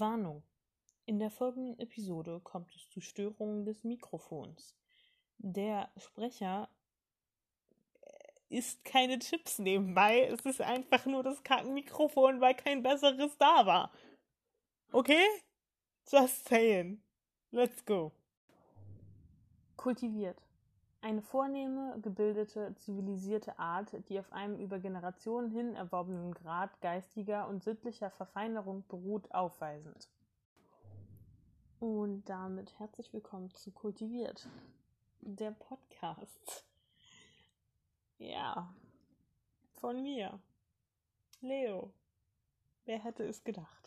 Warnung: In der folgenden Episode kommt es zu Störungen des Mikrofons. Der Sprecher äh, isst keine Chips nebenbei. Es ist einfach nur das Kackenmikrofon, weil kein besseres da war. Okay? Just saying. Let's go. Kultiviert. Eine vornehme, gebildete, zivilisierte Art, die auf einem über Generationen hin erworbenen Grad geistiger und sittlicher Verfeinerung beruht, aufweisend. Und damit herzlich willkommen zu Kultiviert, der Podcast. Ja, von mir, Leo. Wer hätte es gedacht?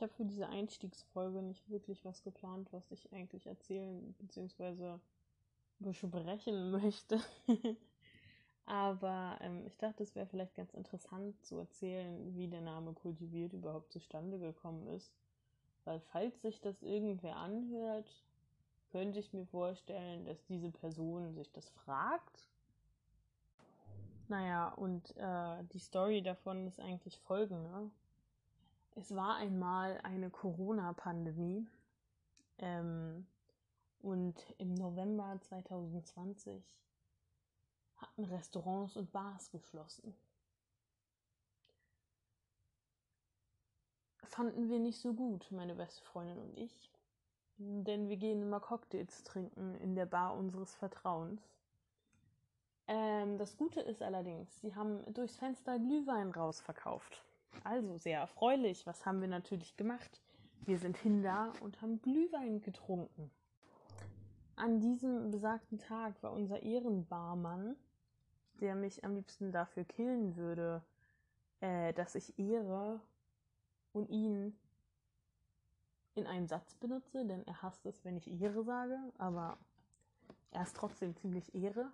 Ich habe für diese Einstiegsfolge nicht wirklich was geplant, was ich eigentlich erzählen bzw. besprechen möchte. Aber ähm, ich dachte, es wäre vielleicht ganz interessant zu erzählen, wie der Name kultiviert überhaupt zustande gekommen ist. Weil falls sich das irgendwer anhört, könnte ich mir vorstellen, dass diese Person sich das fragt. Naja, und äh, die Story davon ist eigentlich folgende. Es war einmal eine Corona-Pandemie ähm, und im November 2020 hatten Restaurants und Bars geschlossen. Fanden wir nicht so gut, meine beste Freundin und ich, denn wir gehen immer Cocktails trinken in der Bar unseres Vertrauens. Ähm, das Gute ist allerdings, sie haben durchs Fenster Glühwein rausverkauft. Also sehr erfreulich. Was haben wir natürlich gemacht? Wir sind hin da und haben Glühwein getrunken. An diesem besagten Tag war unser Ehrenbarmann, der mich am liebsten dafür killen würde, äh, dass ich Ehre und ihn in einen Satz benutze, denn er hasst es, wenn ich Ehre sage, aber er ist trotzdem ziemlich Ehre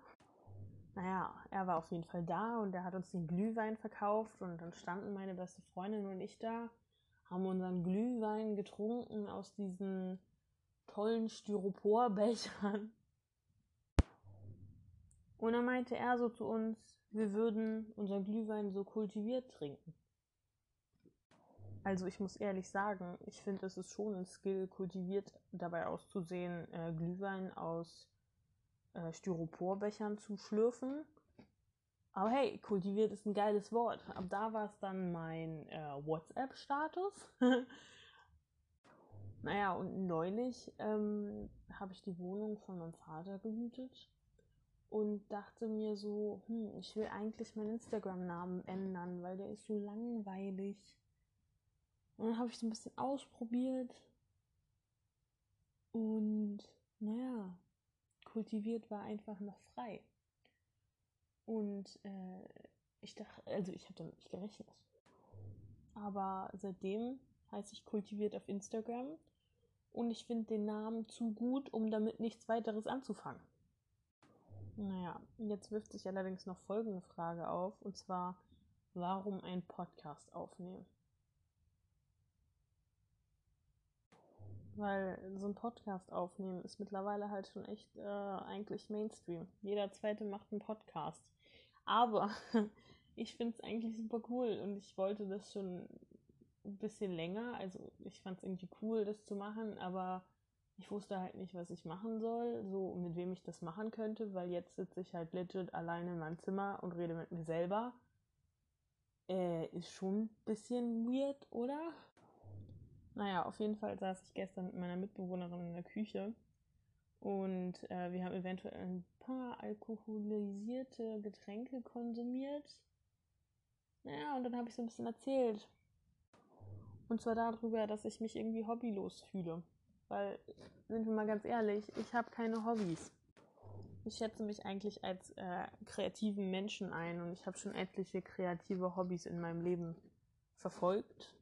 naja, er war auf jeden Fall da und er hat uns den Glühwein verkauft und dann standen meine beste Freundin und ich da, haben unseren Glühwein getrunken aus diesen tollen Styroporbechern. Und dann meinte er so zu uns, wir würden unseren Glühwein so kultiviert trinken. Also ich muss ehrlich sagen, ich finde, es ist schon ein Skill, kultiviert dabei auszusehen, äh, Glühwein aus äh, Styroporbechern zu schlürfen. Aber hey, kultiviert ist ein geiles Wort. Ab da war es dann mein äh, WhatsApp-Status. naja, und neulich ähm, habe ich die Wohnung von meinem Vater gemietet und dachte mir so, hm, ich will eigentlich meinen Instagram-Namen ändern, weil der ist so langweilig. Und dann habe ich so ein bisschen ausprobiert. Und naja, kultiviert war einfach noch frei. Und äh, ich dachte, also ich habe damit nicht gerechnet. Aber seitdem heiße ich kultiviert auf Instagram und ich finde den Namen zu gut, um damit nichts weiteres anzufangen. Naja, jetzt wirft sich allerdings noch folgende Frage auf, und zwar, warum ein Podcast aufnehmen? Weil so ein Podcast aufnehmen ist mittlerweile halt schon echt äh, eigentlich Mainstream. Jeder zweite macht einen Podcast. Aber ich finde es eigentlich super cool und ich wollte das schon ein bisschen länger. Also ich fand es irgendwie cool, das zu machen, aber ich wusste halt nicht, was ich machen soll, so mit wem ich das machen könnte, weil jetzt sitze ich halt legit alleine in meinem Zimmer und rede mit mir selber. Äh, ist schon ein bisschen weird, oder? Naja, auf jeden Fall saß ich gestern mit meiner Mitbewohnerin in der Küche und äh, wir haben eventuell ein paar alkoholisierte Getränke konsumiert. Naja, und dann habe ich so ein bisschen erzählt. Und zwar darüber, dass ich mich irgendwie hobbylos fühle. Weil, sind wir mal ganz ehrlich, ich habe keine Hobbys. Ich schätze mich eigentlich als äh, kreativen Menschen ein und ich habe schon etliche kreative Hobbys in meinem Leben verfolgt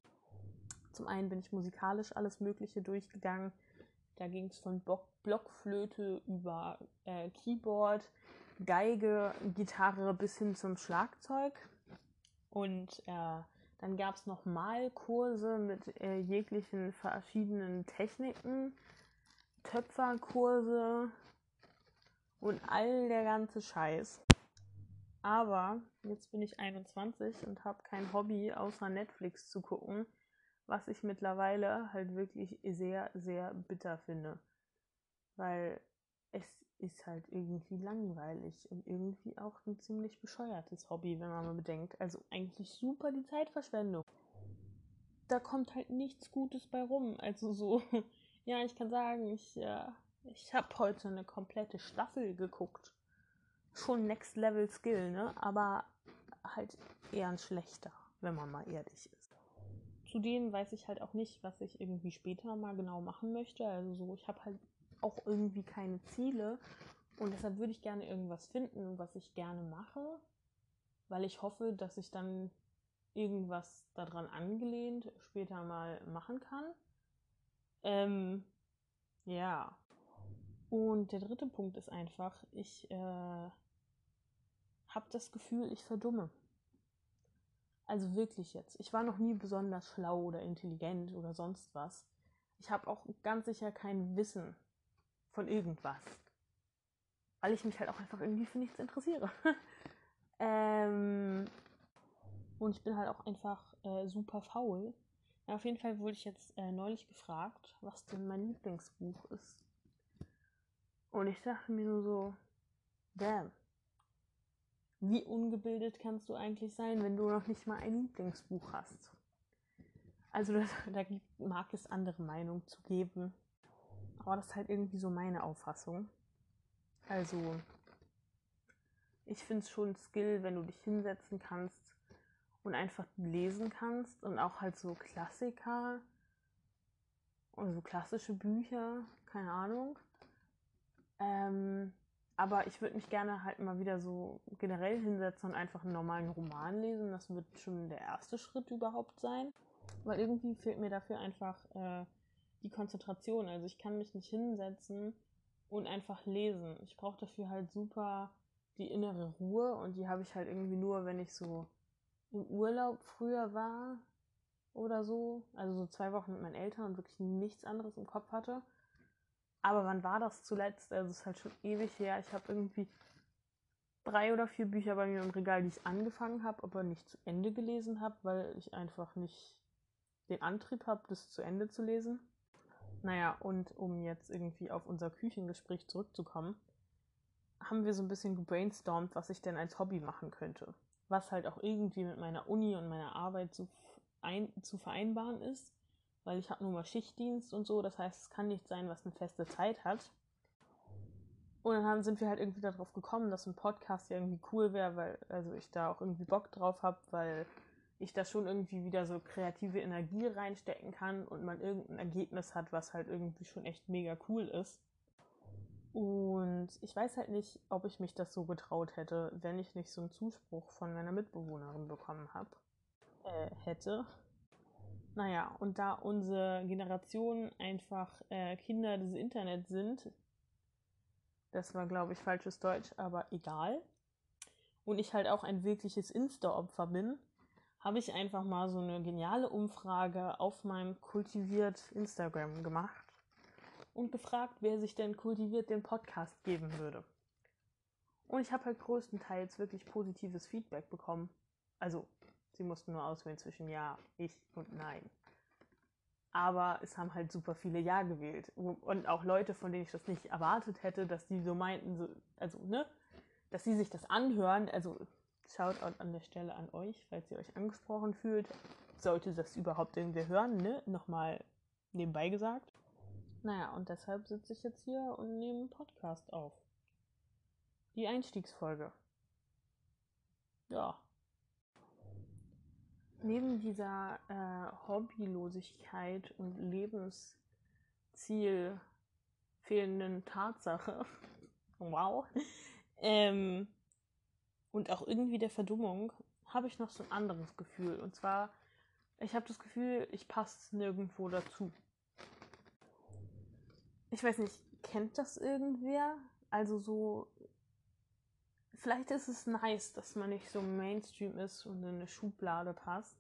zum einen bin ich musikalisch alles Mögliche durchgegangen. Da ging es von Blockflöte über äh, Keyboard, Geige, Gitarre bis hin zum Schlagzeug. Und äh, dann gab es noch Malkurse mit äh, jeglichen verschiedenen Techniken, Töpferkurse und all der ganze Scheiß. Aber jetzt bin ich 21 und habe kein Hobby außer Netflix zu gucken was ich mittlerweile halt wirklich sehr, sehr bitter finde. Weil es ist halt irgendwie langweilig und irgendwie auch ein ziemlich bescheuertes Hobby, wenn man mal bedenkt. Also eigentlich super die Zeitverschwendung. Da kommt halt nichts Gutes bei rum. Also so, ja, ich kann sagen, ich, äh, ich habe heute eine komplette Staffel geguckt. Schon Next Level Skill, ne? Aber halt eher ein schlechter, wenn man mal ehrlich ist. Zudem weiß ich halt auch nicht, was ich irgendwie später mal genau machen möchte. Also so, ich habe halt auch irgendwie keine Ziele. Und deshalb würde ich gerne irgendwas finden, was ich gerne mache, weil ich hoffe, dass ich dann irgendwas daran angelehnt später mal machen kann. Ähm, ja. Und der dritte Punkt ist einfach, ich äh, habe das Gefühl, ich verdumme. Also wirklich jetzt. Ich war noch nie besonders schlau oder intelligent oder sonst was. Ich habe auch ganz sicher kein Wissen von irgendwas. Weil ich mich halt auch einfach irgendwie für nichts interessiere. ähm, und ich bin halt auch einfach äh, super faul. Ja, auf jeden Fall wurde ich jetzt äh, neulich gefragt, was denn mein Lieblingsbuch ist. Und ich dachte mir nur so, damn. Wie ungebildet kannst du eigentlich sein, wenn du noch nicht mal ein Lieblingsbuch hast? Also das, da mag es andere Meinungen zu geben. Aber das ist halt irgendwie so meine Auffassung. Also, ich finde es schon Skill, wenn du dich hinsetzen kannst und einfach lesen kannst und auch halt so Klassiker und so klassische Bücher, keine Ahnung. Ähm, aber ich würde mich gerne halt mal wieder so generell hinsetzen und einfach einen normalen Roman lesen. Das wird schon der erste Schritt überhaupt sein. Weil irgendwie fehlt mir dafür einfach äh, die Konzentration. Also ich kann mich nicht hinsetzen und einfach lesen. Ich brauche dafür halt super die innere Ruhe und die habe ich halt irgendwie nur, wenn ich so im Urlaub früher war oder so. Also so zwei Wochen mit meinen Eltern und wirklich nichts anderes im Kopf hatte. Aber wann war das zuletzt? Also es ist halt schon ewig her. Ich habe irgendwie drei oder vier Bücher bei mir im Regal, die ich angefangen habe, aber nicht zu Ende gelesen habe, weil ich einfach nicht den Antrieb habe, das zu Ende zu lesen. Naja, und um jetzt irgendwie auf unser Küchengespräch zurückzukommen, haben wir so ein bisschen gebrainstormt, was ich denn als Hobby machen könnte. Was halt auch irgendwie mit meiner Uni und meiner Arbeit zu, ein, zu vereinbaren ist, weil ich habe nur mal Schichtdienst und so, das heißt, es kann nicht sein, was eine feste Zeit hat. Und dann sind wir halt irgendwie darauf gekommen, dass ein Podcast ja irgendwie cool wäre, weil also ich da auch irgendwie Bock drauf habe, weil ich da schon irgendwie wieder so kreative Energie reinstecken kann und man irgendein Ergebnis hat, was halt irgendwie schon echt mega cool ist. Und ich weiß halt nicht, ob ich mich das so getraut hätte, wenn ich nicht so einen Zuspruch von meiner Mitbewohnerin bekommen habe. Äh, hätte. Naja, und da unsere Generation einfach äh, Kinder des Internets sind, das war, glaube ich, falsches Deutsch, aber egal. Und ich halt auch ein wirkliches Insta-Opfer bin, habe ich einfach mal so eine geniale Umfrage auf meinem kultiviert Instagram gemacht und gefragt, wer sich denn kultiviert den Podcast geben würde. Und ich habe halt größtenteils wirklich positives Feedback bekommen. Also, sie mussten nur auswählen zwischen Ja, ich und Nein. Aber es haben halt super viele Ja gewählt. Und auch Leute, von denen ich das nicht erwartet hätte, dass die so meinten, so, also, ne, dass sie sich das anhören. Also, Shoutout an der Stelle an euch, falls ihr euch angesprochen fühlt. Sollte das überhaupt irgendwer hören, ne? Nochmal nebenbei gesagt. Naja, und deshalb sitze ich jetzt hier und nehme einen Podcast auf. Die Einstiegsfolge. Ja. Neben dieser äh, Hobbylosigkeit und Lebensziel fehlenden Tatsache, wow, ähm, und auch irgendwie der Verdummung habe ich noch so ein anderes Gefühl. Und zwar, ich habe das Gefühl, ich passe nirgendwo dazu. Ich weiß nicht, kennt das irgendwer? Also so, vielleicht ist es nice, dass man nicht so Mainstream ist und in eine Schublade passt.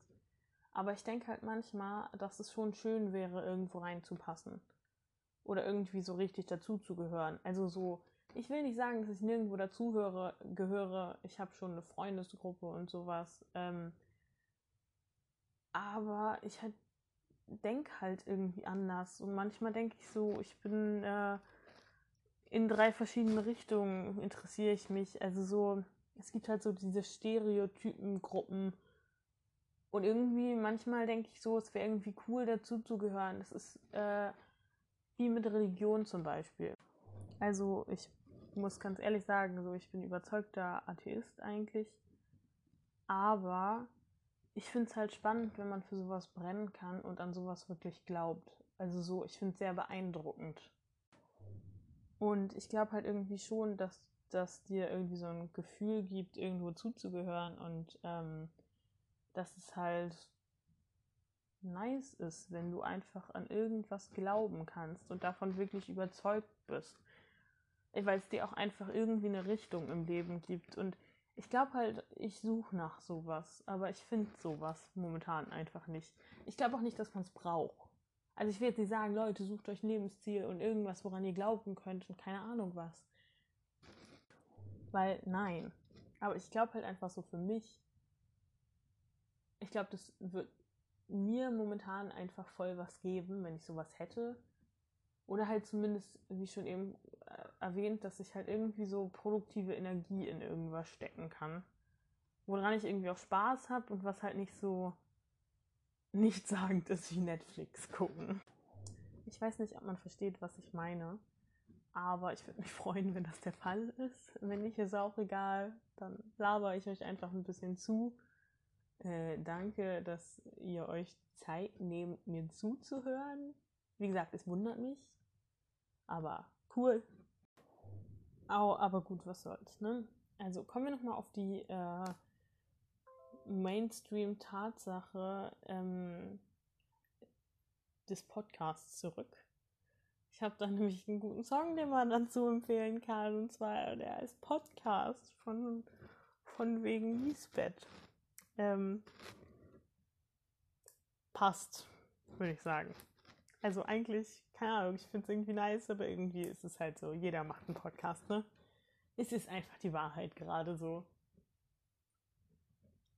Aber ich denke halt manchmal, dass es schon schön wäre, irgendwo reinzupassen. Oder irgendwie so richtig dazuzugehören. Also so, ich will nicht sagen, dass ich nirgendwo dazuhöre, gehöre. Ich habe schon eine Freundesgruppe und sowas. Ähm, aber ich halt denke halt irgendwie anders. Und manchmal denke ich so, ich bin äh, in drei verschiedene Richtungen interessiere ich mich. Also so, es gibt halt so diese Stereotypengruppen. Und irgendwie, manchmal denke ich so, es wäre irgendwie cool, dazu zu gehören. Das ist äh, wie mit Religion zum Beispiel. Also ich muss ganz ehrlich sagen, so ich bin überzeugter Atheist eigentlich. Aber ich finde es halt spannend, wenn man für sowas brennen kann und an sowas wirklich glaubt. Also so, ich finde es sehr beeindruckend. Und ich glaube halt irgendwie schon, dass das dir irgendwie so ein Gefühl gibt, irgendwo zuzugehören und ähm, dass es halt nice ist, wenn du einfach an irgendwas glauben kannst und davon wirklich überzeugt bist. Weil es dir auch einfach irgendwie eine Richtung im Leben gibt. Und ich glaube halt, ich suche nach sowas, aber ich finde sowas momentan einfach nicht. Ich glaube auch nicht, dass man es braucht. Also ich will jetzt nicht sagen, Leute, sucht euch Lebensziel und irgendwas, woran ihr glauben könnt und keine Ahnung was. Weil nein. Aber ich glaube halt einfach so für mich. Ich glaube, das wird mir momentan einfach voll was geben, wenn ich sowas hätte. Oder halt zumindest, wie schon eben äh, erwähnt, dass ich halt irgendwie so produktive Energie in irgendwas stecken kann. Woran ich irgendwie auch Spaß habe und was halt nicht so nicht sagend ist wie Netflix gucken. Ich weiß nicht, ob man versteht, was ich meine. Aber ich würde mich freuen, wenn das der Fall ist. Wenn nicht, ist auch egal. Dann laber ich euch einfach ein bisschen zu. Äh, danke, dass ihr euch Zeit nehmt, mir zuzuhören. Wie gesagt, es wundert mich. Aber cool. Au, aber gut, was soll's, ne? Also kommen wir nochmal auf die äh, Mainstream-Tatsache ähm, des Podcasts zurück. Ich habe da nämlich einen guten Song, den man dazu empfehlen kann. Und zwar der heißt Podcast von, von wegen Lisbeth. Ähm, passt, würde ich sagen. Also eigentlich, keine Ahnung, ich finde es irgendwie nice, aber irgendwie ist es halt so, jeder macht einen Podcast, ne? Es ist einfach die Wahrheit gerade so.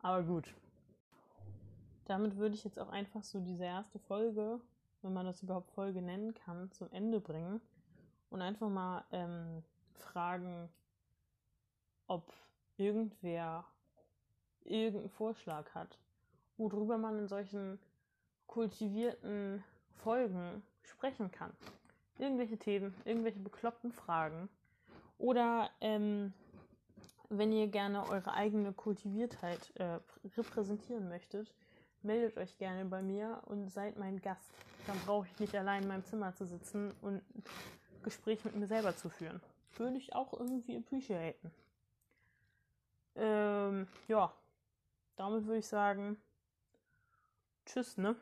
Aber gut. Damit würde ich jetzt auch einfach so diese erste Folge, wenn man das überhaupt Folge nennen kann, zum Ende bringen und einfach mal ähm, fragen, ob irgendwer irgendeinen Vorschlag hat, worüber man in solchen kultivierten Folgen sprechen kann. Irgendwelche Themen, irgendwelche bekloppten Fragen. Oder ähm, wenn ihr gerne eure eigene Kultiviertheit äh, repräsentieren möchtet, meldet euch gerne bei mir und seid mein Gast. Dann brauche ich nicht allein in meinem Zimmer zu sitzen und Gespräch mit mir selber zu führen. Würde ich auch irgendwie appreciaten. Ähm, ja, damit würde ich sagen, tschüss, ne?